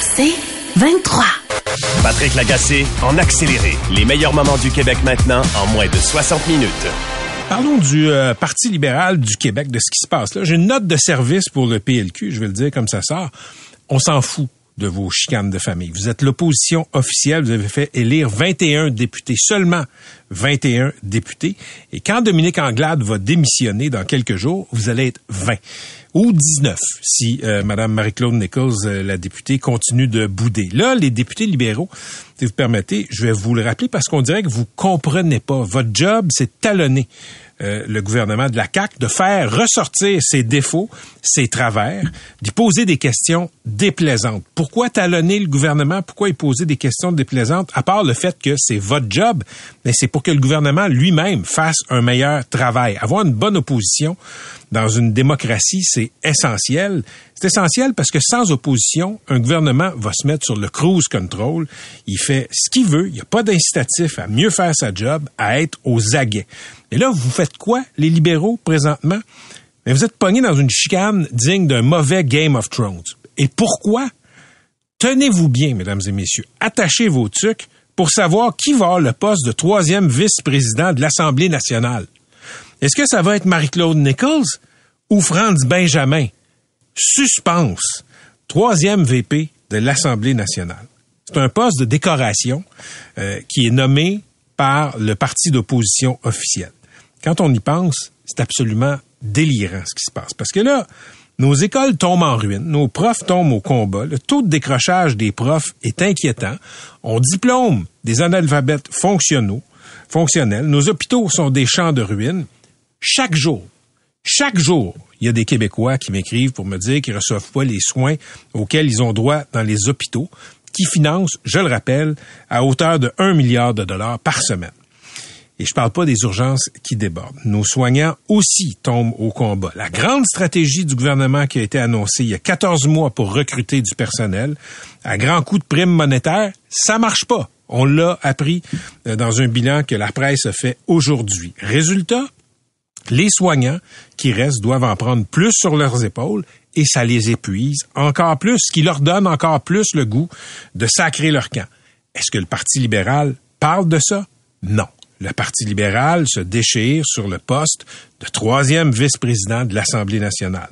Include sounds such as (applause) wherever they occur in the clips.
C'est 23. Patrick Lagacé en accéléré. Les meilleurs moments du Québec maintenant en moins de 60 minutes. Parlons du euh, Parti libéral du Québec, de ce qui se passe là. J'ai une note de service pour le PLQ, je vais le dire comme ça sort. On s'en fout de vos chicanes de famille. Vous êtes l'opposition officielle, vous avez fait élire 21 députés, seulement 21 députés. Et quand Dominique Anglade va démissionner dans quelques jours, vous allez être 20 ou 19 si euh, Madame Marie-Claude Nichols, euh, la députée, continue de bouder. Là, les députés libéraux, si vous permettez, je vais vous le rappeler parce qu'on dirait que vous comprenez pas. Votre job, c'est talonner euh, le gouvernement de la CAQ de faire ressortir ses défauts, ses travers, d'y poser des questions déplaisantes. Pourquoi talonner le gouvernement? Pourquoi y poser des questions déplaisantes? À part le fait que c'est votre job, mais c'est pour que le gouvernement lui-même fasse un meilleur travail. Avoir une bonne opposition dans une démocratie, c'est essentiel. C'est essentiel parce que sans opposition, un gouvernement va se mettre sur le cruise control. Il fait ce qu'il veut. Il n'y a pas d'incitatif à mieux faire sa job, à être aux aguets. Et là, vous faites quoi, les libéraux, présentement? Mais vous êtes pognés dans une chicane digne d'un mauvais Game of Thrones. Et pourquoi? Tenez-vous bien, mesdames et messieurs. Attachez vos trucs pour savoir qui va avoir le poste de troisième vice-président de l'Assemblée nationale. Est-ce que ça va être Marie-Claude Nichols ou Franz Benjamin? Suspense. Troisième VP de l'Assemblée nationale. C'est un poste de décoration euh, qui est nommé par le parti d'opposition officiel. Quand on y pense, c'est absolument délirant ce qui se passe. Parce que là, nos écoles tombent en ruine, nos profs tombent au combat, le taux de décrochage des profs est inquiétant, on diplôme des analphabètes fonctionnels, fonctionnels, nos hôpitaux sont des champs de ruines. Chaque jour, chaque jour, il y a des Québécois qui m'écrivent pour me dire qu'ils reçoivent pas les soins auxquels ils ont droit dans les hôpitaux, qui financent, je le rappelle, à hauteur de 1 milliard de dollars par semaine. Et je parle pas des urgences qui débordent. Nos soignants aussi tombent au combat. La grande stratégie du gouvernement qui a été annoncée il y a 14 mois pour recruter du personnel, à grand coup de primes monétaires, ça marche pas. On l'a appris euh, dans un bilan que la presse a fait aujourd'hui. Résultat, les soignants qui restent doivent en prendre plus sur leurs épaules et ça les épuise encore plus, ce qui leur donne encore plus le goût de sacrer leur camp. Est-ce que le Parti libéral parle de ça? Non le Parti libéral se déchire sur le poste de troisième vice-président de l'Assemblée nationale.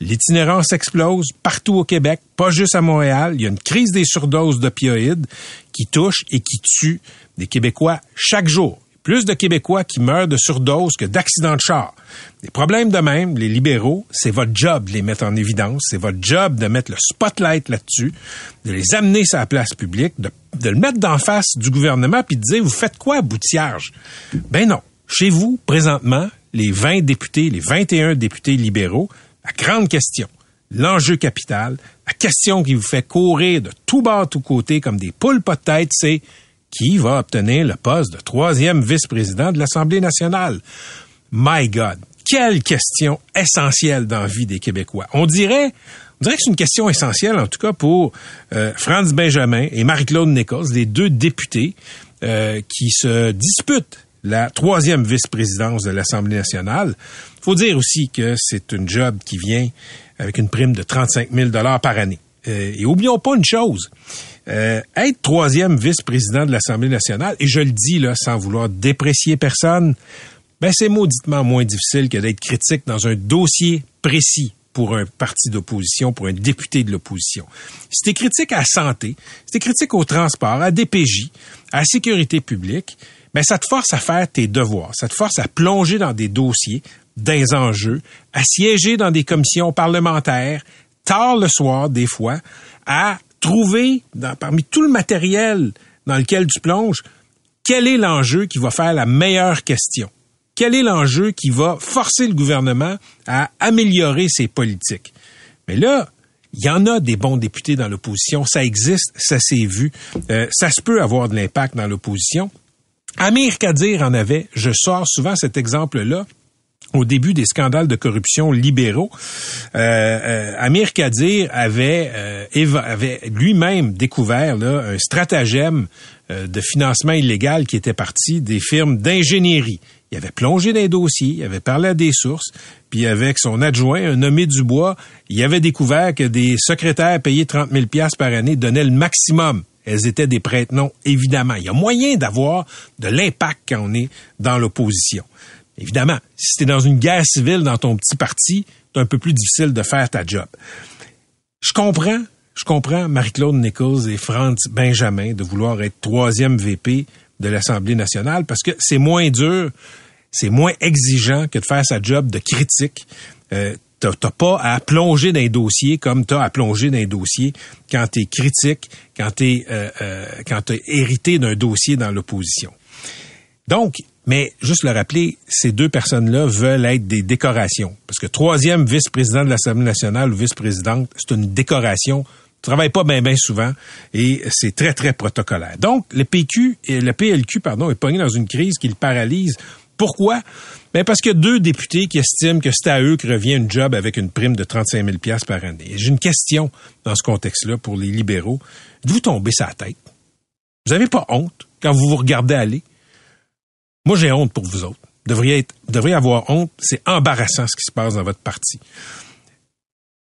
L'itinérance explose partout au Québec, pas juste à Montréal. Il y a une crise des surdoses d'opioïdes qui touche et qui tue des Québécois chaque jour plus de Québécois qui meurent de surdose que d'accidents de char. Des problèmes de même, les libéraux, c'est votre job de les mettre en évidence, c'est votre job de mettre le spotlight là-dessus, de les amener sur la place publique, de, le mettre d'en face du gouvernement puis de dire vous faites quoi à boutillage Ben non. Chez vous, présentement, les 20 députés, les 21 députés libéraux, la grande question, l'enjeu capital, la question qui vous fait courir de tout bas, tout côté comme des poules pas de tête, c'est qui va obtenir le poste de troisième vice-président de l'Assemblée nationale. My God, quelle question essentielle dans la vie des Québécois. On dirait, on dirait que c'est une question essentielle, en tout cas pour euh, Franz Benjamin et Marie-Claude Nichols, les deux députés euh, qui se disputent la troisième vice-présidence de l'Assemblée nationale. Il faut dire aussi que c'est une job qui vient avec une prime de 35 000 par année. Euh, et oublions pas une chose, euh, être troisième vice-président de l'Assemblée nationale, et je le dis là sans vouloir déprécier personne, ben c'est mauditement moins difficile que d'être critique dans un dossier précis pour un parti d'opposition, pour un député de l'opposition. Si t'es critique à la santé, t'es critique au transport, à DPJ, à la sécurité publique, ben ça te force à faire tes devoirs, ça te force à plonger dans des dossiers, des enjeux, à siéger dans des commissions parlementaires, tard le soir des fois, à trouver, parmi tout le matériel dans lequel tu plonges, quel est l'enjeu qui va faire la meilleure question? Quel est l'enjeu qui va forcer le gouvernement à améliorer ses politiques? Mais là, Il y en a des bons députés dans l'opposition, ça existe, ça s'est vu, euh, ça se peut avoir de l'impact dans l'opposition. Amir Kadir en avait, je sors souvent cet exemple-là, au début des scandales de corruption libéraux, euh, euh, Amir Kadir avait, euh, lui-même découvert un stratagème euh, de financement illégal qui était parti des firmes d'ingénierie. Il avait plongé dans les dossiers, il avait parlé à des sources, puis avec son adjoint, un nommé Dubois, il avait découvert que des secrétaires payés 30 000 par année donnaient le maximum elles étaient des prête-noms, évidemment. Il y a moyen d'avoir de l'impact quand on est dans l'opposition. Évidemment, si tu dans une guerre civile dans ton petit parti, c'est un peu plus difficile de faire ta job. Je comprends, je comprends Marie-Claude Nichols et Franz Benjamin de vouloir être troisième VP de l'Assemblée nationale parce que c'est moins dur, c'est moins exigeant que de faire sa job de critique. Euh, T'as pas à plonger dans les dossiers comme t'as à plonger dans les dossiers quand t'es critique, quand t'es euh, euh, quand hérité d'un dossier dans l'opposition. Donc, mais juste le rappeler, ces deux personnes-là veulent être des décorations. Parce que troisième vice-président de l'Assemblée nationale ou vice-présidente, c'est une décoration. Tu travailles pas bien bien souvent et c'est très, très protocolaire. Donc, le PQ, et le PLQ, pardon, est pogné dans une crise qui le paralyse. Pourquoi? Ben parce qu'il y a deux députés qui estiment que c'est à eux que revient une job avec une prime de 35 000 par année. J'ai une question dans ce contexte-là pour les libéraux. Vous tombez sa tête? Vous n'avez pas honte quand vous vous regardez aller? Moi, j'ai honte pour vous autres. Devriez, être, devriez avoir honte. C'est embarrassant ce qui se passe dans votre parti.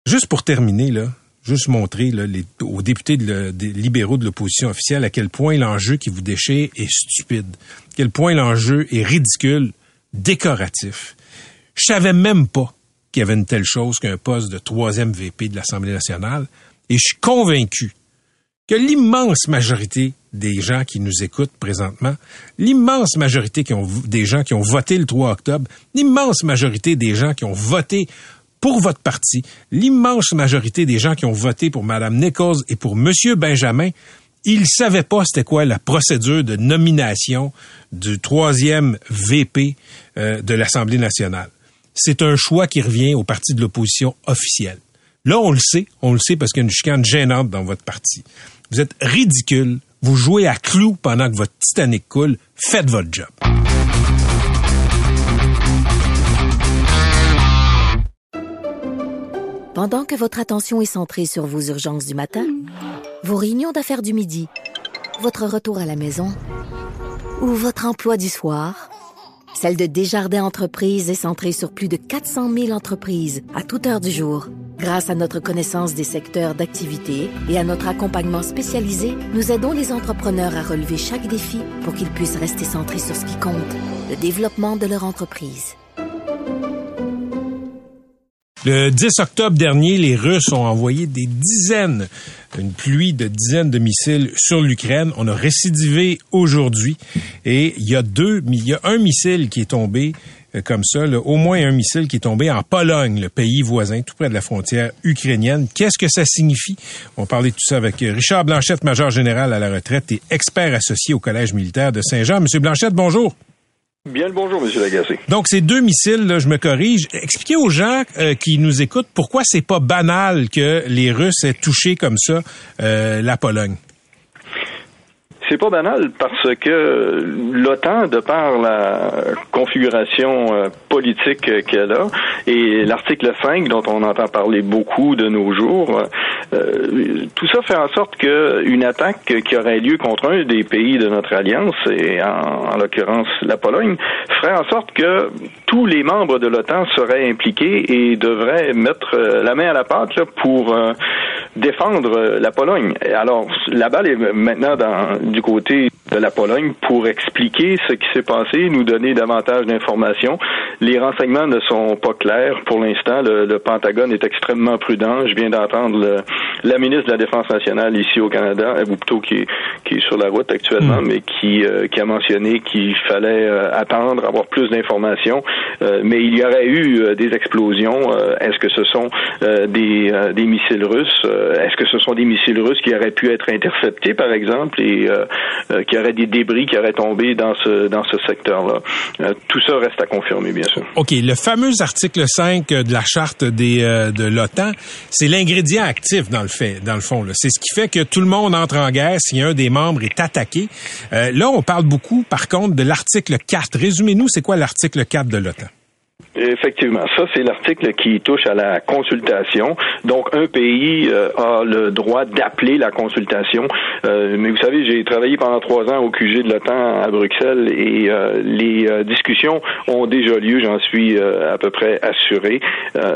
Juste pour terminer, là, juste montrer là, les, aux députés libéraux de l'opposition officielle à quel point l'enjeu qui vous déchire est stupide, à quel point l'enjeu est ridicule, décoratif. Je savais même pas qu'il y avait une telle chose qu'un poste de troisième VP de l'Assemblée nationale, et je suis convaincu que l'immense majorité des gens qui nous écoutent présentement, l'immense majorité qui ont, des gens qui ont voté le 3 octobre, l'immense majorité des gens qui ont voté pour votre parti, l'immense majorité des gens qui ont voté pour Mme Nichols et pour M. Benjamin, ils savaient pas c'était quoi la procédure de nomination du troisième VP euh, de l'Assemblée nationale. C'est un choix qui revient au parti de l'opposition officielle. Là, on le sait, on le sait parce qu'il y a une chicane gênante dans votre parti. Vous êtes ridicule, vous jouez à clou pendant que votre Titanic coule, faites votre job. Pendant que votre attention est centrée sur vos urgences du matin, vos réunions d'affaires du midi, votre retour à la maison ou votre emploi du soir, celle de Desjardins Entreprises est centrée sur plus de 400 000 entreprises à toute heure du jour. Grâce à notre connaissance des secteurs d'activité et à notre accompagnement spécialisé, nous aidons les entrepreneurs à relever chaque défi pour qu'ils puissent rester centrés sur ce qui compte, le développement de leur entreprise. Le 10 octobre dernier, les Russes ont envoyé des dizaines, une pluie de dizaines de missiles sur l'Ukraine. On a récidivé aujourd'hui et il y a deux, il y a un missile qui est tombé comme ça, au moins un missile qui est tombé en Pologne, le pays voisin, tout près de la frontière ukrainienne. Qu'est-ce que ça signifie? On parlait de tout ça avec Richard Blanchette, major général à la retraite et expert associé au Collège militaire de Saint-Jean. Monsieur Blanchette, bonjour. Bien le bonjour, Monsieur Lagacé. Donc, ces deux missiles, là, je me corrige. Expliquez aux gens euh, qui nous écoutent pourquoi c'est pas banal que les Russes aient touché comme ça euh, la Pologne? C'est pas banal parce que l'OTAN, de par la configuration euh, politique qu'elle a et l'article 5 dont on entend parler beaucoup de nos jours, euh, tout ça fait en sorte qu'une attaque qui aurait lieu contre un des pays de notre alliance, et en, l'occurrence la Pologne, ferait en sorte que tous les membres de l'OTAN seraient impliqués et devraient mettre euh, la main à la pâte pour défendre la Pologne. Alors, la balle est maintenant dans, du côté de la Pologne pour expliquer ce qui s'est passé, nous donner davantage d'informations. Les renseignements ne sont pas clairs pour l'instant. Le, Pentagone est extrêmement prudent. Je viens d'entendre la ministre de la Défense nationale ici au Canada, ou plutôt qui qui est sur la route actuellement, mais qui, qui a mentionné qu'il fallait attendre, avoir plus d'informations. mais il y aurait eu des explosions. Est-ce que ce sont des, des missiles russes? Est-ce que ce sont des missiles russes qui auraient pu être interceptés, par exemple, et qui auraient des débris qui auraient tombé dans ce dans ce secteur-là? tout ça reste à confirmer, bien sûr. OK. Le fameux article 5 de la charte des, euh, de l'OTAN, c'est l'ingrédient actif dans le fait, dans le fond. C'est ce qui fait que tout le monde entre en guerre si un des membres est attaqué. Euh, là, on parle beaucoup, par contre, de l'article 4. Résumez-nous, c'est quoi l'article 4 de l'OTAN? Effectivement, ça c'est l'article qui touche à la consultation. Donc un pays euh, a le droit d'appeler la consultation. Euh, mais vous savez, j'ai travaillé pendant trois ans au QG de l'OTAN à Bruxelles et euh, les discussions ont déjà lieu, j'en suis à peu près assuré.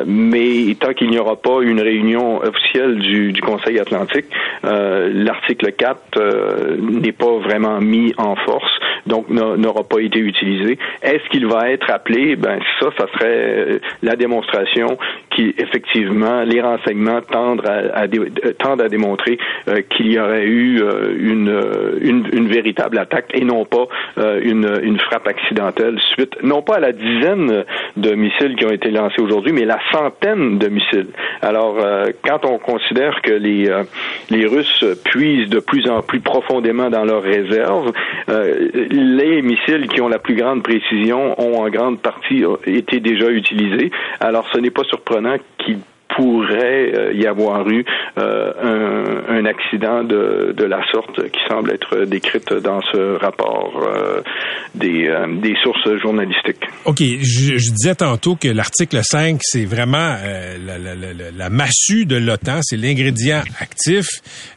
mais tant qu'il n'y aura pas une réunion officielle du, du Conseil Atlantique, l'article 4 n'est pas vraiment mis en force, donc n'aura pas été utilisé. Est-ce qu'il va être appelé? Ben ça serait euh, la démonstration qui, effectivement, les renseignements tendent à, euh, démontrer euh, qu'il y aurait eu une, véritable attaque et non pas une, une frappe accidentelle suite, non pas à la dizaine de missiles qui ont été lancés aujourd'hui, mais la centaine de missiles. Alors, quand on considère que les, les Russes puisent de plus en plus profondément dans leurs réserves, les missiles qui ont la plus grande précision ont en grande partie été déjà utilisé. Alors, ce n'est pas surprenant qu'il pourrait euh, y avoir eu euh, un, accident de, de, la sorte qui semble être décrite dans ce rapport euh, des, des, sources journalistiques. OK. Je, disais tantôt que l'article 5, c'est vraiment la, la, massue de l'OTAN, c'est l'ingrédient actif.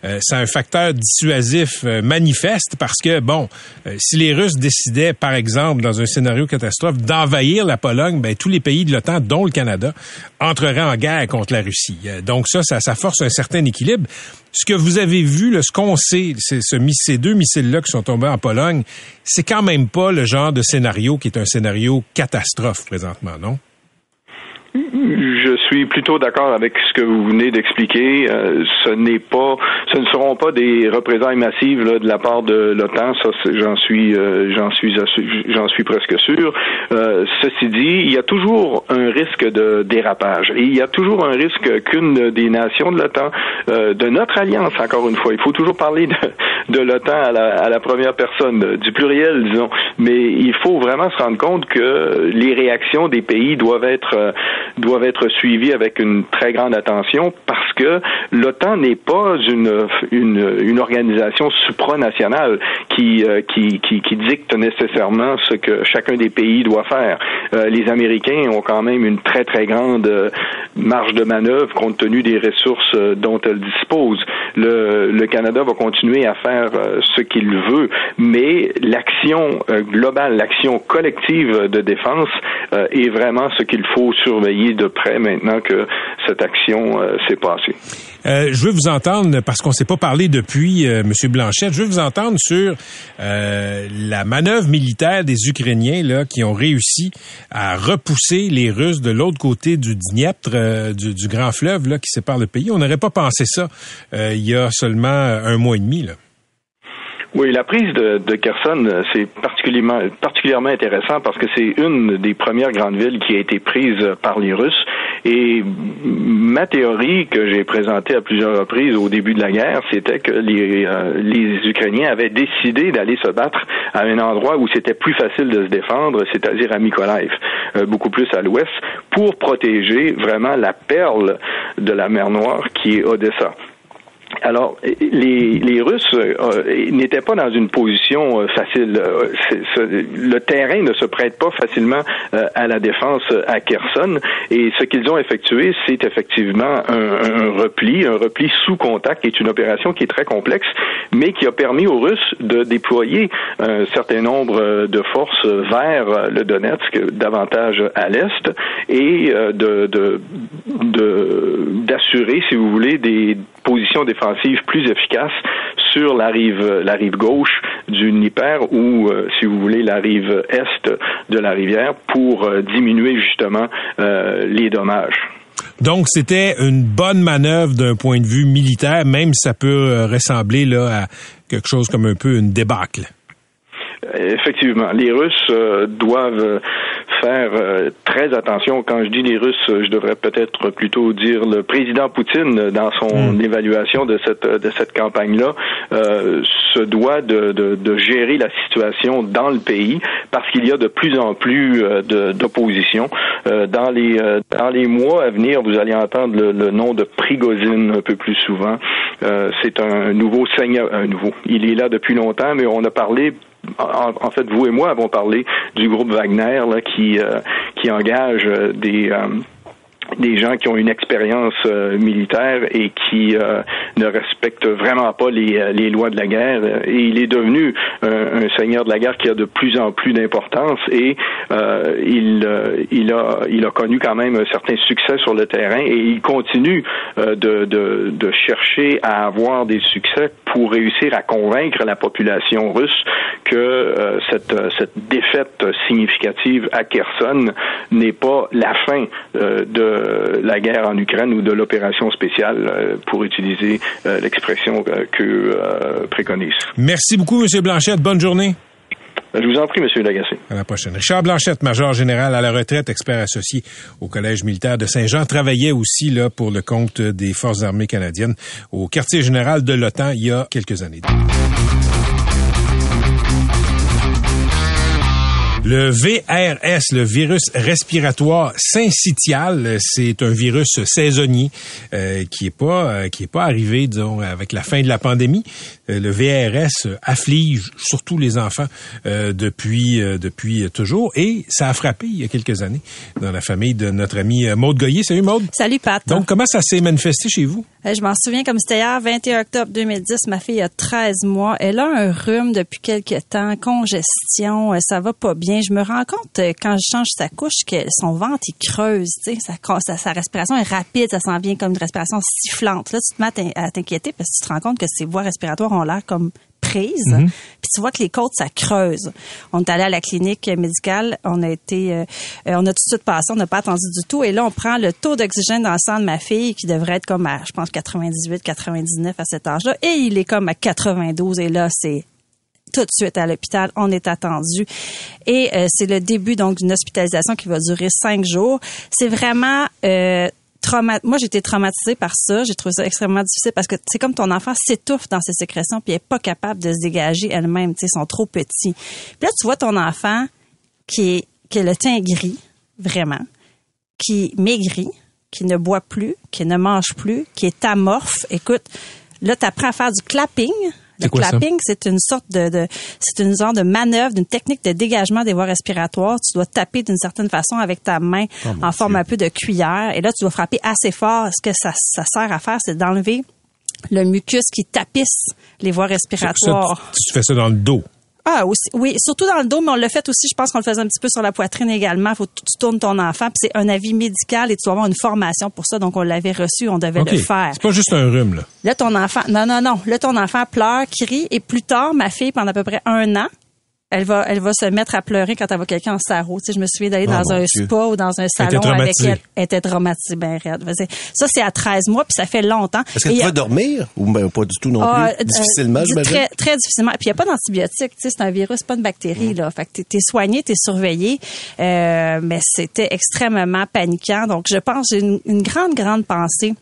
c'est un facteur dissuasif manifeste parce que, bon, si les Russes décidaient, par exemple, dans un scénario catastrophe, d'envahir la Pologne, ben, tous les pays de l'OTAN, dont le Canada, entreraient en guerre contre la Russie. Euh, donc ça, ça, force un certain équilibre. Ce que vous avez vu, ce qu'on sait, c'est ce, ces deux missiles-là qui sont tombés en Pologne, c'est quand même pas le genre de scénario qui est un scénario catastrophe présentement, non? Je suis plutôt d'accord avec ce que vous venez d'expliquer. Euh, ce n'est pas, ce ne seront pas des représailles massives là, de la part de l'OTAN. Ça, j'en suis, euh, j'en suis, j'en suis presque sûr. Euh, ceci dit, il y a toujours un risque de dérapage et il y a toujours un risque qu'une des nations de l'OTAN, de notre alliance, encore une fois, il faut toujours parler de, l'OTAN à la, première personne, du pluriel, disons. Mais il faut vraiment se rendre compte que les réactions des pays doivent être être suivies avec une très grande attention parce que l'OTAN n'est pas une, une, une organisation supranationale qui, euh, qui, qui, qui, dicte nécessairement ce que chacun des pays doit faire. Euh, les Américains ont quand même une très très grande euh, marge de manœuvre compte tenu des ressources dont elles disposent. Le, le Canada va continuer à faire ce qu'il veut, mais l'action globale, l'action collective de défense est vraiment ce qu'il faut surveiller de près maintenant que cette action euh, s'est passée. Euh, je veux vous entendre, parce qu'on ne s'est pas parlé depuis, euh, M. Blanchette, je veux vous entendre sur la manœuvre militaire des Ukrainiens là, qui ont réussi à repousser les Russes de l'autre côté du Dniepr, du, grand fleuve là, qui sépare le pays. On n'aurait pas pensé ça il y a seulement un mois et demi. Là. Oui, la prise de, de Kherson, euh, c'est particulièrement, particulièrement intéressant parce que c'est une des premières grandes villes qui a été prise par les Russes. Et ma théorie que j'ai présentée à plusieurs reprises au début de la guerre, c'était que les, euh, les Ukrainiens avaient décidé d'aller se battre à un endroit où c'était plus facile de se défendre, c'est-à-dire à Mykolaiv, euh, beaucoup plus à l'ouest, pour protéger vraiment la perle de la mer Noire qui est Odessa. Alors, les, les Russes euh, n'étaient pas dans une position euh, facile. Euh, le terrain ne se prête pas facilement à la défense à Kherson. Et ce qu'ils ont effectué, c'est effectivement un, repli, un repli sous contact, qui est une opération qui est très complexe, mais qui a permis aux Russes de déployer un certain nombre de forces vers le Donetsk, davantage à l'est, et de d'assurer, si vous voulez, des position défensive plus efficace sur la rive, la rive gauche du Dnieper ou, euh, si vous voulez, la rive est de la rivière pour euh, diminuer justement euh, les dommages. Donc, c'était une bonne manœuvre d'un point de vue militaire, même si ça peut ressembler là, à quelque chose comme un peu une débâcle. Effectivement, les Russes doivent faire euh, très attention. Quand je dis les Russes, je devrais peut-être plutôt dire le président Poutine dans son Mm. évaluation de cette de cette campagne-là se doit de, de, de, gérer la situation dans le pays parce qu'il y a de plus en plus de, d'opposition. dans les dans les mois à venir, vous allez entendre le, le nom de Prigozhin un peu plus souvent. c'est un nouveau seigneur, un nouveau. Il est là depuis longtemps, mais on a parlé en, fait, vous et moi avons parlé du groupe Wagner là, qui euh, qui engage euh, des euh, des gens qui ont une expérience euh, militaire et qui euh, ne respectent vraiment pas les, les, lois de la guerre. Et il est devenu un, un, seigneur de la guerre qui a de plus en plus d'importance et euh, il, il, a, il a connu quand même un certain succès sur le terrain et il continue de, de, de chercher à avoir des succès pour réussir à convaincre la population russe que cette, cette défaite significative à Kherson n'est pas la fin de la guerre en Ukraine ou de l'opération spéciale, pour utiliser l'expression que préconise. Merci beaucoup, M. Blanchette. Bonne journée. Je vous en prie, M. Lagacé. À la prochaine. Richard Blanchette, major général à la retraite, expert associé au Collège militaire de Saint-Jean, travaillait aussi là pour le compte des Forces armées canadiennes au quartier général de l'OTAN il y a quelques années. Le VRS, le virus respiratoire syncytial, c'est un virus saisonnier euh, qui est pas euh, qui est pas arrivé disons avec la fin de la pandémie. Euh, le VRS afflige surtout les enfants euh, depuis depuis toujours et ça a frappé il y a quelques années dans la famille de notre ami Maude Goyer. Salut Maude. Salut Pat. Donc comment ça s'est manifesté chez vous? Je m'en souviens comme c'était hier 21 octobre 2010, ma fille a 13 mois, elle a un rhume depuis quelques temps, congestion, ça va pas bien. Je me rends compte quand je change sa couche que son ventre il creuse, sa, sa, respiration est rapide, ça s'en vient comme une respiration sifflante. Là, tu te mets à t'inquiéter parce que tu te rends compte que ses voies respiratoires ont l'air comme Mm -hmm. Puis tu vois que les côtes ça creuse. On est allé à la clinique médicale, on a été euh, on a tout de suite passé, on n'a pas attendu du tout et là on prend le taux d'oxygène dans le sang de ma fille qui devrait être comme à je pense 98 99 à cet âge-là et il est comme à 92 et là c'est tout de suite à l'hôpital. On est attendu. Et euh, c'est le début donc d'une hospitalisation qui va durer cinq jours. C'est vraiment euh, Trauma moi, j'ai été traumatisée par ça. J'ai trouvé ça extrêmement difficile parce que c'est comme ton enfant s'étouffe dans ses sécrétions puis est pas capable de se dégager elle-même. Tu sais, sont trop petits. Puis là, tu vois ton enfant qui est qui le teint gris, vraiment, qui maigrit, qui ne boit plus, qui ne mange plus, qui est amorphe. Écoute, là, tu apprends à faire du clapping. Le clapping, c'est une sorte de, de c'est une sorte de manœuvre, d'une technique de dégagement des voies respiratoires. Tu dois taper d'une certaine façon avec ta main oh, en forme Dieu. un peu de cuillère. Et là, tu dois frapper assez fort. Ce que ça, ça sert à faire, c'est d'enlever le mucus qui tapisse les voies respiratoires. Ça, tu, tu fais ça dans le dos. Ah, aussi, oui, surtout dans le dos, mais on l'a fait aussi, je pense qu'on le faisait un petit peu sur la poitrine également. Faut que tu tournes ton enfant, puis c'est un avis médical et tu dois avoir une formation pour ça, donc on l'avait reçu, on devait okay. le faire. C'est pas juste un rhume, là. Là, ton enfant, non, non, non, là, ton enfant pleure, crie, et plus tard, ma fille, pendant à peu près un an, elle va, elle va se mettre à pleurer quand elle voit quelqu'un en sarreau. Tu sais, je me souviens d'aller oh, dans un Dieu. spa ou dans un salon avec elle. Elle était traumatisée, ben raide. Ça, c'est à 13 mois, puis ça fait longtemps. Est-ce qu'elle peut dormir? Ou ben, pas du tout non ah, plus? Difficilement, euh, j'imagine? Très, très difficilement. Puis il n'y a pas d'antibiotiques. Tu sais, c'est un virus, pas une bactérie. Là. Fait que t'es, es soigné, t'es surveillé. Euh, mais c'était extrêmement paniquant. Donc, je pense, j'ai une, une grande, grande pensée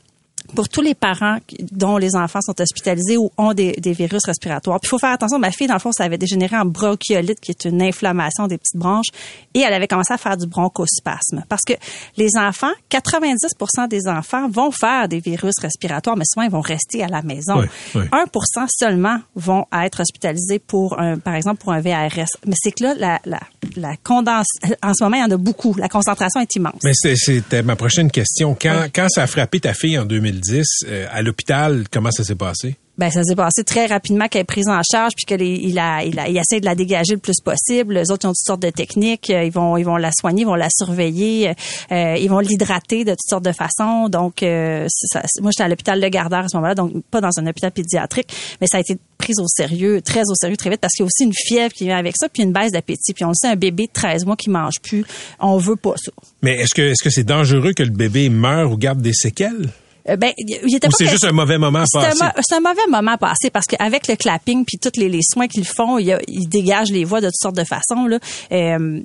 pour tous les parents dont les enfants sont hospitalisés ou ont des, des virus respiratoires. Puis il faut faire attention, ma fille, dans le fond, ça avait dégénéré en bronchiolite, qui est une inflammation des petites branches, et elle avait commencé à faire du bronchospasme. Parce que les enfants, 90% des enfants vont faire des virus respiratoires, mais souvent, ils vont rester à la maison. Oui, oui. 1% seulement vont être hospitalisés pour, un, par exemple, pour un VRS. Mais c'est que là, la, la, la condense... En ce moment, il y en a beaucoup. La concentration est immense. Mais c'était ma prochaine question. Quand, oui. quand ça a frappé ta fille en 2010, euh, à l'hôpital, comment ça s'est passé? Ben ça s'est passé très rapidement qu'elle est prise en charge puis qu'il il a, il a, il essaie de la dégager le plus possible. Les autres ils ont toutes sortes de techniques. Ils vont, ils vont la soigner, ils vont la surveiller, euh, ils vont l'hydrater de toutes sortes de façons. Donc, euh, ça, moi j'étais à l'hôpital Le Gardeur à ce moment-là, donc pas dans un hôpital pédiatrique, mais ça a été prise au sérieux, très au sérieux, très vite, parce qu'il y a aussi une fièvre qui vient avec ça, puis une baisse d'appétit. Puis on le sait, un bébé de 13 mois qui mange plus, on veut pas ça. Mais est-ce que est-ce que c'est dangereux que le bébé meure ou garde des séquelles? Euh, ben, il était c'est juste un mauvais moment à C'est un, passer? mo- c'est un mauvais moment à passer parce qu'avec le clapping puis tous les, les soins qu'ils font, il ils dégagent les voix de toutes sortes de façons. Là. Euh,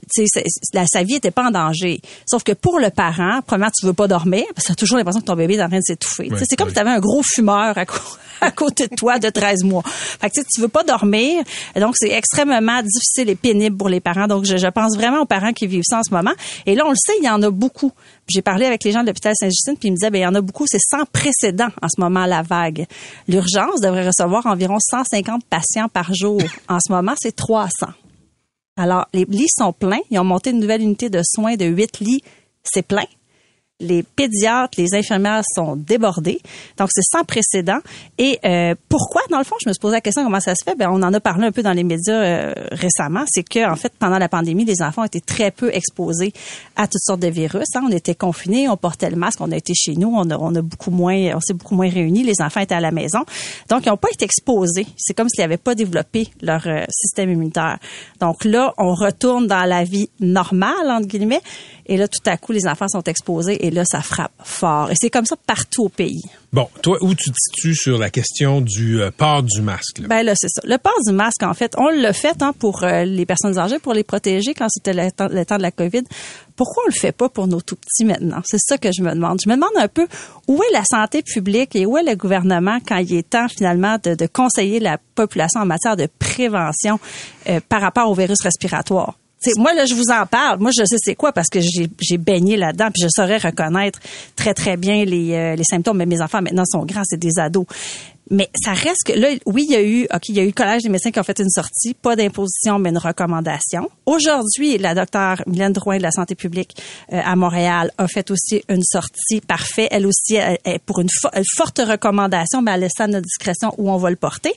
la- sa vie était pas en danger. Sauf que pour le parent, premièrement, tu veux pas dormir parce que tu as toujours l'impression que ton bébé est en train de s'étouffer. C'est comme si tu avais un gros fumeur (laughs) à, côté de toi de 13 mois. Fait que tu sais, tu veux pas dormir. Donc, c'est extrêmement difficile et pénible pour les parents. Donc, je, je pense vraiment aux parents qui vivent ça en ce moment. Et là, on le sait, il y en a beaucoup. J'ai parlé avec les gens de l'hôpital Saint-Justine, puis ils me disaient, ben, il y en a beaucoup, c'est sans précédent en ce moment, la vague. L'urgence devrait recevoir environ 150 patients par jour. En ce moment, c'est 300. Alors, les lits sont pleins. Ils ont monté une nouvelle unité de soins de 8 lits. C'est plein. Les pédiatres, les infirmières sont débordés. Donc, c'est sans précédent. Et euh, pourquoi, dans le fond, je me suis posé la question comment ça se fait? Ben, on en a parlé un peu dans les médias euh, récemment. C'est que, en fait, pendant la pandémie, les enfants étaient très peu exposés à toutes sortes de virus. hein. On était confinés, on portait le masque, on a été chez nous, on a, on a beaucoup moins, on s'est beaucoup moins réunis. Les enfants étaient à la maison, donc ils n'ont pas été exposés. C'est comme s'ils n'avaient pas développé leur euh, système immunitaire. Donc là, on retourne dans la vie normale entre guillemets. Et là, tout à coup, les enfants sont exposés là, ça frappe fort. Et c'est comme ça partout au pays. Bon, toi, où tu te situes sur la question du euh, port du masque? là? Ben là, c'est ça. Le port du masque, en fait, on l'a fait hein, pour euh, les personnes âgées, pour les protéger quand c'était le temps, le temps de la COVID. Pourquoi on le fait pas pour nos tout petits maintenant? C'est ça que je me demande. Je me demande un peu où est la santé publique et où est le gouvernement quand il est temps finalement de, de conseiller la population en matière de prévention euh, par rapport au virus respiratoire? Moi, là, je vous en parle. Moi, je sais c'est quoi parce que j'ai baigné là-dedans, puis je saurais reconnaître très, très bien les, euh, les symptômes. Mais mes enfants, maintenant, sont grands, c'est des ados. Mais ça reste que là, oui, il y a eu, ok, il y a eu le collège des médecins qui ont fait une sortie, pas d'imposition, mais une recommandation. Aujourd'hui, la docteure Mylène Drouin de la santé publique euh, à Montréal a fait aussi une sortie parfait. Elle aussi, elle, pour une, une forte recommandation, mais elle laisse à notre discrétion où on va le porter.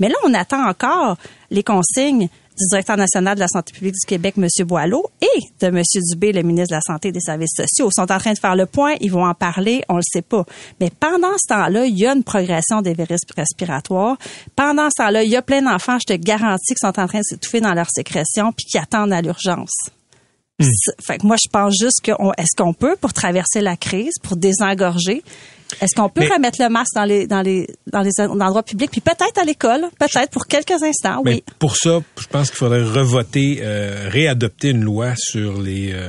Mais là, on attend encore les consignes du directeur national de la santé publique du Québec, M. Boileau, et de M. Dubé, le ministre de la Santé et des Services sociaux. Ils sont en train de faire le point, ils vont en parler, on le sait pas. Mais pendant ce temps-là, il y a une progression des virus respiratoires. Pendant ce temps-là, il y a plein d'enfants, je te garantis, qui sont en train de s'étouffer dans leur sécrétion puis qui attendent à l'urgence. C'est- Fait que moi, je pense juste que est-ce qu'on peut, pour traverser la crise, pour désengorger, est-ce qu'on peut Mais- remettre le masque dans les dans les dans les endroits publics, puis peut-être à l'école, peut-être pour quelques instants, Mais oui. pour ça, je pense qu'il faudrait revoter, euh, réadopter une loi sur les euh,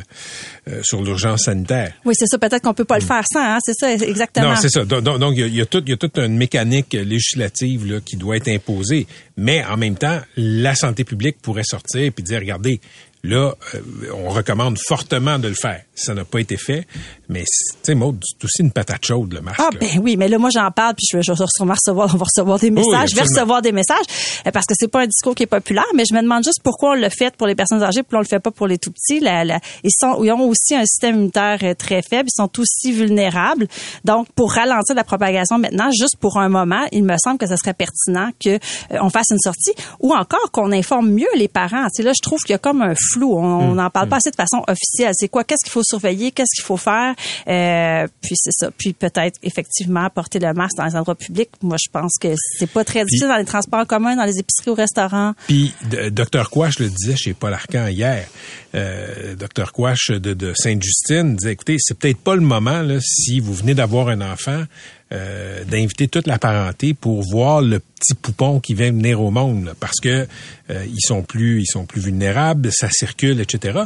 euh, sur l'urgence sanitaire. Oui, c'est ça. Peut-être qu'on peut pas le faire sans. Hein? C'est ça, exactement. Non, c'est ça. Donc, il y a- il y, a tout- il y a toute une mécanique législative là, qui doit être imposée. Mais en même temps, la santé publique pourrait sortir et dire, regardez, là, euh, on recommande fortement de le faire. Ça n'a pas été fait. Mais, tu sais, c'est aussi une patate chaude, le masque. Ah là. ben oui, mais là moi j'en parle puis je vais, je vais sûrement recevoir, on va recevoir des messages, je vais recevoir des messages euh, parce que c'est pas un discours qui est populaire, mais je me demande juste pourquoi on le fait pour les personnes âgées puis on le fait pas pour les tout petits. La- la- ils sont, ils ont aussi un système immunitaire euh, très faible, ils sont aussi vulnérables. Donc pour ralentir la propagation maintenant, juste pour un moment, il me semble que ce serait pertinent que euh, fasse une sortie ou encore qu'on informe mieux les parents. Tu sais, là je trouve qu'il y a comme un flou, on Hum, n'en parle pas assez de façon officielle. C'est quoi, qu'est-ce qu'il faut surveiller, qu'est-ce qu'il faut faire, euh, puis c'est ça. Puis peut-être effectivement porter le masque dans les endroits publics. Moi, je pense que c'est pas très difficile dans les transports en commun, dans les épiceries, au restaurant. Puis, d- Dr. Quash le disait chez Paul Arcan hier. Euh, Dr. Quash de, de Sainte-Justine disait, écoutez, c'est peut-être pas le moment, là, si vous venez d'avoir un enfant, euh, d'inviter toute la parenté pour voir le petit poupon qui vient venir au monde, là, parce que euh, ils sont plus, ils sont plus vulnérables, ça circule, etc.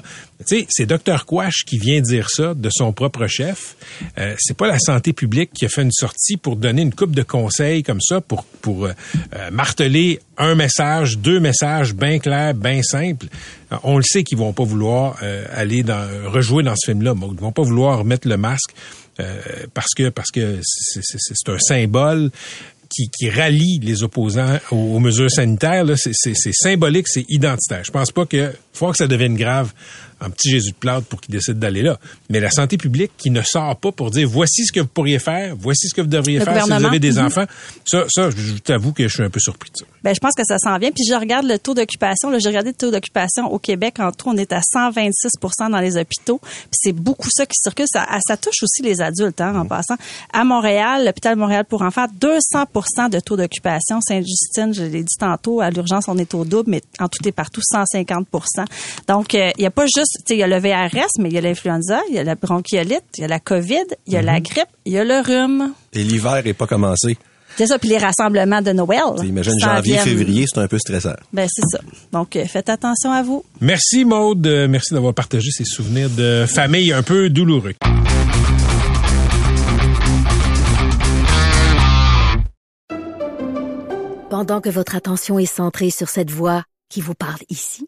Tu sais, c'est Dr. Quash qui vient dire ça de son propre chef. Euh, c'est pas la santé publique qui a fait une sortie pour donner une coupe de conseils comme ça pour pour euh, euh, marteler un message, deux messages bien clairs, bien simples. On le sait qu'ils vont pas vouloir aller dans rejouer dans ce film-là. Ils vont pas vouloir mettre le masque euh, parce que parce que c'est un symbole qui, qui rallie les opposants aux, aux mesures sanitaires. c'est symbolique, c'est identitaire. Je pense pas que faut que ça devienne grave un petit Jésus de plâtre pour qu'il décide d'aller là. Mais la santé publique qui ne sort pas pour dire voici ce que vous pourriez faire, voici ce que vous devriez Le faire si vous avez des Mhm. enfants, ça, ça, je t'avoue que je suis un peu surpris de ça. Ben, je pense que ça s'en vient. Puis je regarde le taux d'occupation. Là, j'ai regardé le taux d'occupation au Québec. En tout, on est à 126% dans les hôpitaux. Puis c'est beaucoup ça qui circule. Ça, ah, ça touche aussi les adultes, hein, en passant. À Montréal, l'hôpital Montréal pour enfants, 200% de taux d'occupation. Sainte-Justine, je l'ai dit tantôt, à l'urgence, on est au double, mais en tout et partout, 150 Donc, euh, il n'y a pas juste, tu sais, il y a le VRS, mais il y a l'influenza, il y a la bronchiolite, il y a la COVID, il y a la grippe, il y a le rhume. Et l'hiver n'est pas commencé. C'est ça, puis les rassemblements de Noël. Imagine janvier, vient- février, c'est un peu stressant. Ben, c'est ça. Donc, euh, faites attention à vous. Merci Maude, Euh, merci d'avoir partagé ces souvenirs de famille un peu douloureux. Pendant que votre attention est centrée sur cette voix qui vous parle ici,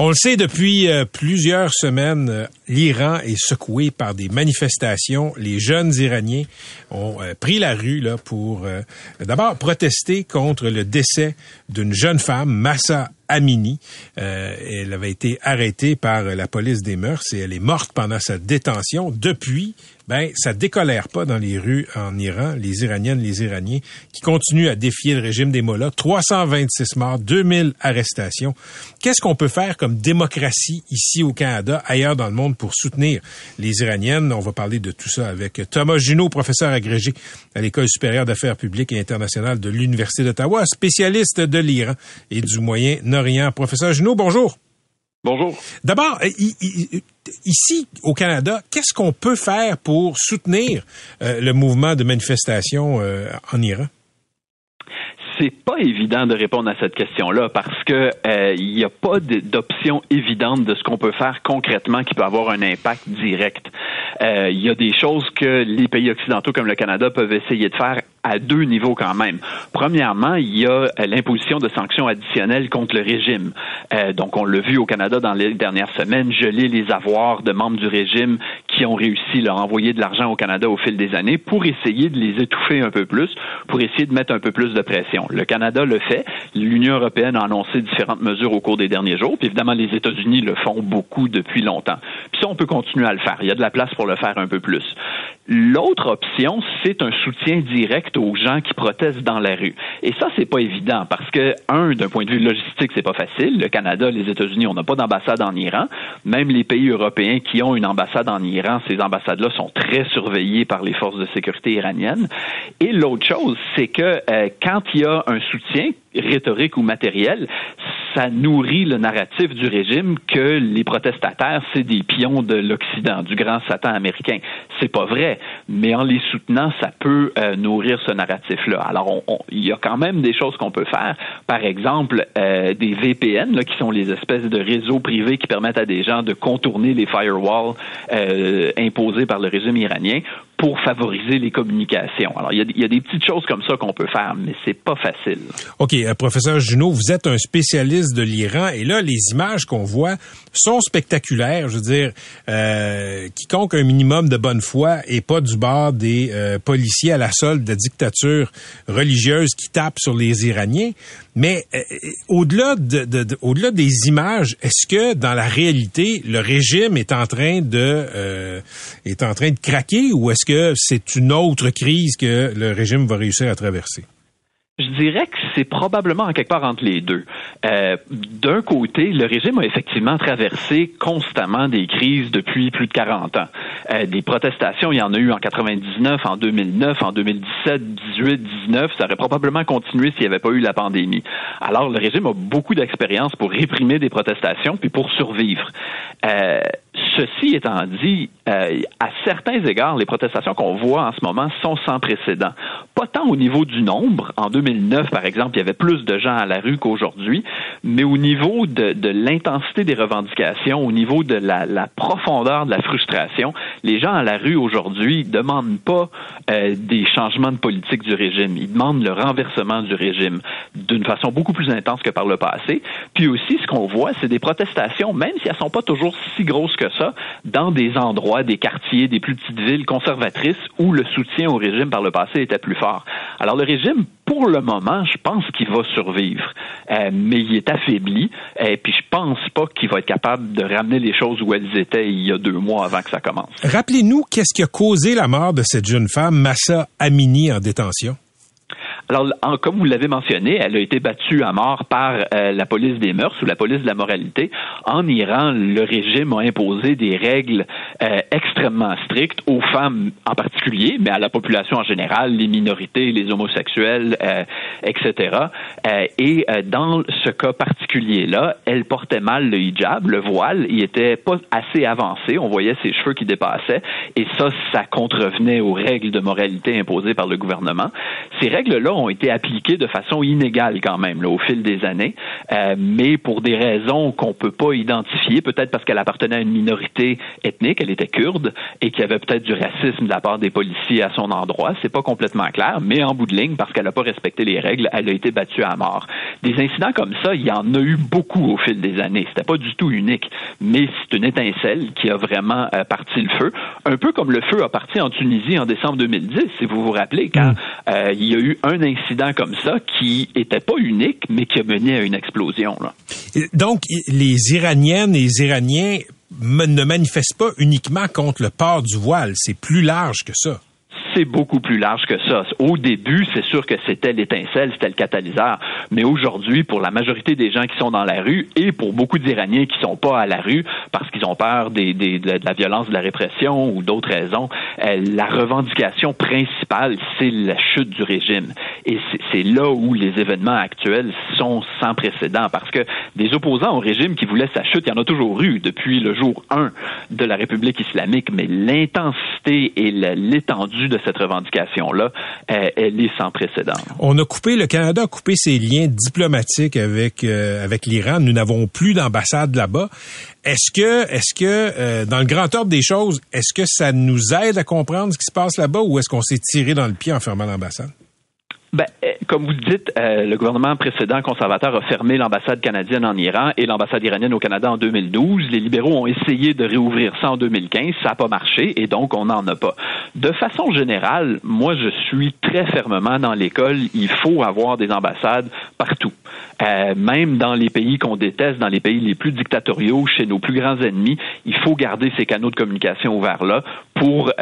On le sait depuis euh, plusieurs semaines, euh, l'Iran est secoué par des manifestations. Les jeunes Iraniens ont euh, pris la rue là pour d'abord protester contre le décès d'une jeune femme, Massa Amini. Elle avait été arrêtée par la police des mœurs et elle est morte pendant sa détention. Depuis, ben ça décolère pas dans les rues en Iran, les Iraniennes, les Iraniens qui continuent à défier le régime des mollahs. 326 morts, 2000 arrestations. Qu'est-ce qu'on peut faire comme démocratie ici au Canada, ailleurs dans le monde pour soutenir les Iraniennes? On va parler de tout ça avec Thomas Junot, professeur agrégé à l'École supérieure d'affaires publiques et internationales de l'Université d'Ottawa, spécialiste de l'Iran et du Moyen-Orient. Professeur Junot, bonjour. Bonjour. D'abord, euh, ici au Canada, qu'est-ce qu'on peut faire pour soutenir euh, le mouvement de manifestation euh, en Iran? c'est pas évident de répondre à cette question-là parce que euh, il n'y a pas d'option évidente de ce qu'on peut faire concrètement qui peut avoir un impact direct. Euh, Il y a des choses que les pays occidentaux comme le Canada peuvent essayer de faire à deux niveaux quand même. Premièrement, il y a euh, l'imposition de sanctions additionnelles contre le régime. Euh, donc, on l'a vu au Canada dans les dernières semaines, geler les avoirs de membres du régime qui ont réussi à envoyer de l'argent au Canada au fil des années pour essayer de les étouffer un peu plus, pour essayer de mettre un peu plus de pression. Le Canada le fait. L'Union européenne a annoncé différentes mesures au cours des derniers jours. Puis évidemment, les États-Unis le font beaucoup depuis longtemps. Puis ça, on peut continuer à le faire. Il y a de la place pour le faire un peu plus. L'autre option, c'est un soutien direct aux gens qui protestent dans la rue. Et ça, c'est pas évident parce que, un, d'un point de vue logistique, c'est pas facile. Le Canada, les États-Unis, on n'a pas d'ambassade en Iran. Même les pays européens qui ont une ambassade en Iran, ces ambassades-là sont très surveillées par les forces de sécurité iraniennes. Et l'autre chose, c'est que euh, quand il y a un soutien rhétorique ou matériel, ça nourrit le narratif du régime que les protestataires, c'est des pions de l'Occident, du grand Satan américain. C'est pas vrai, mais en les soutenant, ça peut euh, nourrir ce narratif-là. Alors, il y a quand même des choses qu'on peut faire. Par exemple, euh, des VPN, là, qui sont les espèces de réseaux privés qui permettent à des gens de contourner les firewalls euh, imposés par le régime iranien pour favoriser les communications. Alors, il y a, des petites choses comme ça qu'on peut faire, mais c'est pas facile. OK, euh, professeur Junot, vous êtes un spécialiste de l'Iran et là, les images qu'on voit sont spectaculaires. Je veux dire, euh, quiconque a un minimum de bonne foi et pas du bord des euh, policiers à la solde de dictature religieuse qui tapent sur les Iraniens. Mais euh, au-delà de, de- de- au-delà des images, est-ce que dans la réalité, le régime est en train de est en train de craquer ou est-ce que c'est une autre crise que le régime va réussir à traverser? Je dirais que c'est probablement en quelque part entre les deux. Euh, D'un côté, le régime a effectivement traversé constamment des crises depuis plus de 40 ans. Euh, des protestations, il y en a eu en 99, en 2009, en 2017, 18, 19. Ça aurait probablement continué s'il n'y avait pas eu la pandémie. Alors, le régime a beaucoup d'expérience pour réprimer des protestations puis pour survivre. Euh, ceci étant dit, euh, à certains égards, les protestations qu'on voit en ce moment sont sans précédent. pas tant au niveau du nombre. En 2009, par exemple, il y avait plus de gens à la rue qu'aujourd'hui, mais au niveau de, l'intensité des revendications, au niveau de la, la, profondeur de la frustration, les gens à la rue aujourd'hui demandent pas euh, des changements de politique du régime, ils demandent le renversement du régime d'une façon beaucoup plus intense que par le passé. Puis aussi, ce qu'on voit, c'est des protestations, même si elles sont pas toujours si grosses que ça, dans des endroits, des quartiers, des plus petites villes conservatrices où le soutien au régime par le passé était plus fort. Alors le régime, pour le moment, je pense qu'il va survivre, euh, mais il est affaibli. Et puis je pense pas qu'il va être capable de ramener les choses où elles étaient il y a deux mois avant que ça commence. Rappelez-nous qu'est-ce qui a causé la mort de cette jeune femme, Massa Amini, en détention. Alors, comme vous l'avez mentionné, elle a été battue à mort par euh, la police des mœurs ou la police de la moralité. En Iran, le régime a imposé des règles euh, extrêmement strictes aux femmes en particulier, mais à la population en général, les minorités, les homosexuels, euh, etc. et dans ce cas particulier-là, elle portait mal le hijab, le voile, il était pas assez avancé, on voyait ses cheveux qui dépassaient, et ça, ça contrevenait aux règles de moralité imposées par le gouvernement. Ces règles-là ont été appliquées de façon inégale quand même au fil des années, euh, mais pour des raisons qu'on peut pas identifier, peut-être parce qu'elle appartenait à une minorité ethnique, elle était kurde et qu'il y avait peut-être du racisme de la part des policiers à son endroit, c'est pas complètement clair, mais en bout de ligne, parce qu'elle n'a pas respecté les règles, elle a été battue à mort. Des incidents comme ça, il y en a eu beaucoup au fil des années. C'était pas du tout unique, mais c'est une étincelle qui a vraiment euh, parti le feu, un peu comme le feu a parti en Tunisie en décembre 2010, si vous vous rappelez, quand mm. euh, il y a eu un incident comme ça qui était pas unique, mais qui a mené à une explosion. Donc, les Iraniennes et les Iraniens ne manifestent pas uniquement contre le port du voile, c'est plus large que ça c'est beaucoup plus large que ça. Au début, c'est sûr que c'était l'étincelle, c'était le catalyseur. Mais aujourd'hui, pour la majorité des gens qui sont dans la rue et pour beaucoup d'Iraniens qui sont pas à la rue parce qu'ils ont peur des, de la violence, de la répression ou d'autres raisons, euh, la revendication principale, c'est la chute du régime. Et c'est là où les événements actuels sont sans précédent parce que des opposants au régime qui voulaient sa chute, il y en a toujours eu depuis le jour 1 de la République islamique, mais l'intensité et l'étendue de cette revendication-là, euh, elle, est sans précédent. On a coupé, le Canada a coupé ses liens diplomatiques avec euh, avec l'Iran. Nous n'avons plus d'ambassade là-bas. Est-ce que, est-ce que, euh, dans le grand ordre des choses, est-ce que ça nous aide à comprendre ce qui se passe là-bas ou est-ce qu'on s'est tiré dans le pied en fermant l'ambassade? Ben, comme vous dites, euh, le gouvernement précédent conservateur a fermé l'ambassade canadienne en Iran et l'ambassade iranienne au Canada en 2012. Les libéraux ont essayé de réouvrir ça en 2015, ça n'a pas marché et donc on n'en a pas. De façon générale, moi je suis très fermement dans l'école, il faut avoir des ambassades partout. Euh, même dans les pays qu'on déteste, dans les pays les plus dictatoriaux, chez nos plus grands ennemis, il faut garder ces canaux de communication ouverts là pour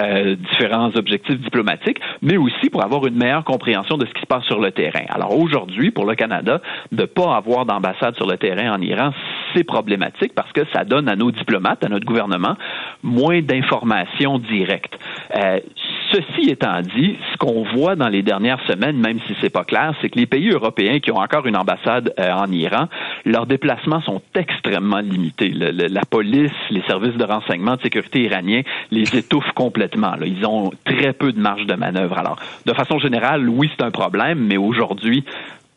différents objectifs diplomatiques, mais aussi pour avoir une meilleure compréhension de ce qui se passe sur le Alors aujourd'hui, pour le Canada, de ne pas avoir d'ambassade sur le terrain en Iran, c'est problématique parce que ça donne à nos diplomates, à notre gouvernement, moins d'informations directes. Euh, ceci étant dit, ce qu'on voit dans les dernières semaines, même si c'est pas clair, c'est que les pays européens qui ont encore une ambassade euh, en Iran, leurs déplacements sont extrêmement limités. la police, les services de renseignement de sécurité iraniens les étouffent complètement. Ils ont très peu de marge de manœuvre. Alors, de façon générale, oui, c'est un problème, mais aujourd'hui,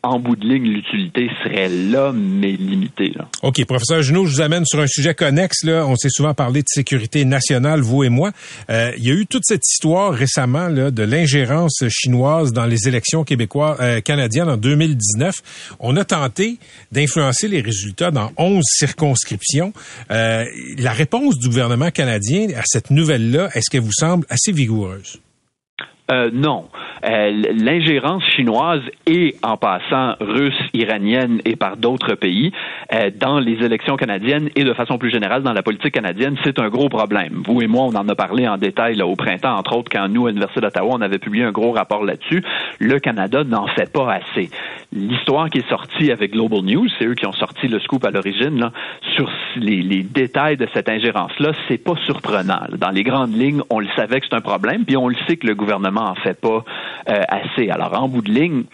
en bout de ligne, l'utilité serait là, mais limitée. OK, professeur Junot, je vous amène sur un sujet connexe. Là. On s'est souvent parlé de sécurité nationale, vous et moi. Euh, il y a eu toute cette histoire récemment là, de l'ingérence chinoise dans les élections québécoises, euh, canadiennes en 2019. On a tenté d'influencer les résultats dans 11 circonscriptions. Euh, la réponse du gouvernement canadien à cette nouvelle-là, est-ce qu'elle vous semble assez vigoureuse? Euh, non. Euh, l'ingérence chinoise et, en passant, russe, iranienne et par d'autres pays euh, dans les élections canadiennes et de façon plus générale dans la politique canadienne, c'est un gros problème. Vous et moi, on en a parlé en détail là, au printemps, entre autres, quand nous, à l'Université d'Ottawa, on avait publié un gros rapport là-dessus. Le Canada n'en fait pas assez. L'histoire qui est sortie avec Global News, c'est eux qui ont sorti le scoop à l'origine, sur les, les, détails de cette ingérence-là, c'est pas surprenant. Dans les grandes lignes, on le savait que c'est un problème, puis on le sait que le gouvernement en fait pas euh, assez. Alors, en bout de ligne,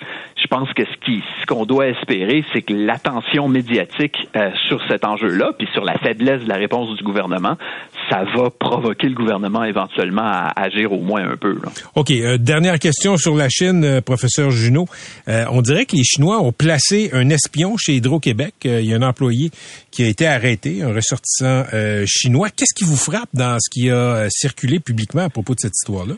je pense que ce qu'on doit espérer, c'est que l'attention médiatique euh, sur cet enjeu-là, puis sur la faiblesse de la réponse du gouvernement, ça va provoquer le gouvernement éventuellement à agir au moins un peu. OK. euh, dernière question sur la Chine, professeur Junot. On dirait que les Chinois ont placé un espion chez Hydro-Québec. Il y a un employé qui a été arrêté, un ressortissant chinois. Qu'est-ce qui vous frappe dans ce qui a circulé publiquement à propos de cette histoire-là?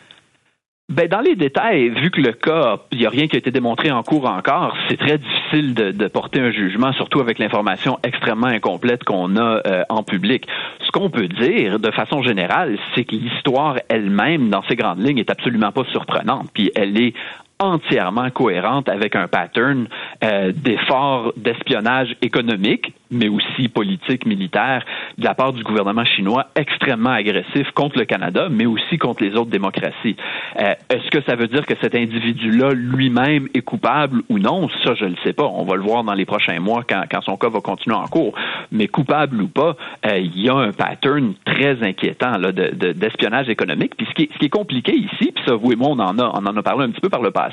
Ben, dans les détails, vu que le cas, il n'y a rien qui a été démontré en cours encore, c'est très difficile de, de, porter un jugement, surtout avec l'information extrêmement incomplète qu'on a euh, en public. Ce qu'on peut dire, de façon générale, c'est que l'histoire elle-même, dans ses grandes lignes, est absolument pas surprenante, puis elle est entièrement cohérente avec un pattern euh, d'efforts d'espionnage économique, mais aussi politique, militaire, de la part du gouvernement chinois extrêmement agressif contre le Canada, mais aussi contre les autres démocraties. Euh, Est-ce que ça veut dire que cet individu-là lui-même est coupable ou non? Ça, je ne le sais pas. On va le voir dans les prochains mois quand, quand son cas va continuer en cours. Mais coupable ou pas, euh, il y a un pattern très inquiétant d'espionnage de, de, économique. Puis ce qui, est, ce qui est compliqué ici, puis ça, vous et moi, on en a, on en a parlé un petit peu par le passé,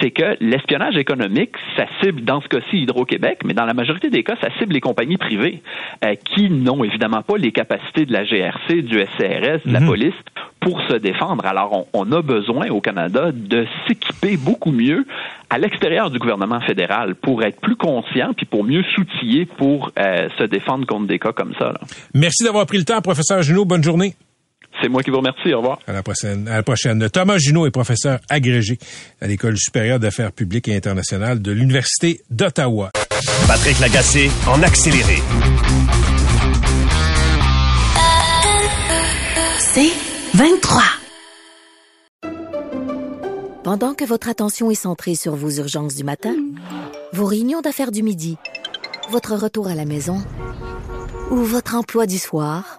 c'est que l'espionnage économique, ça cible dans ce cas-ci Hydro-Québec, mais dans la majorité des cas, ça cible les compagnies privées euh, qui n'ont évidemment pas les capacités de la GRC, du SCRS, de la -hmm. police pour se défendre. Alors, on, on a besoin au Canada de s'équiper beaucoup mieux à l'extérieur du gouvernement fédéral pour être plus conscient puis pour mieux s'outiller pour euh, se défendre contre des cas comme ça. Là. Merci d'avoir pris le temps, professeur Junot. Bonne journée. C'est moi qui vous remercie. Au revoir. À la prochaine. À la prochaine. Thomas Junot est professeur agrégé à l'École supérieure d'affaires publiques et internationales de l'Université d'Ottawa. Patrick Lagacé en accéléré. C'est 23. Pendant que votre attention est centrée sur vos urgences du matin, vos réunions d'affaires du midi, votre retour à la maison ou votre emploi du soir,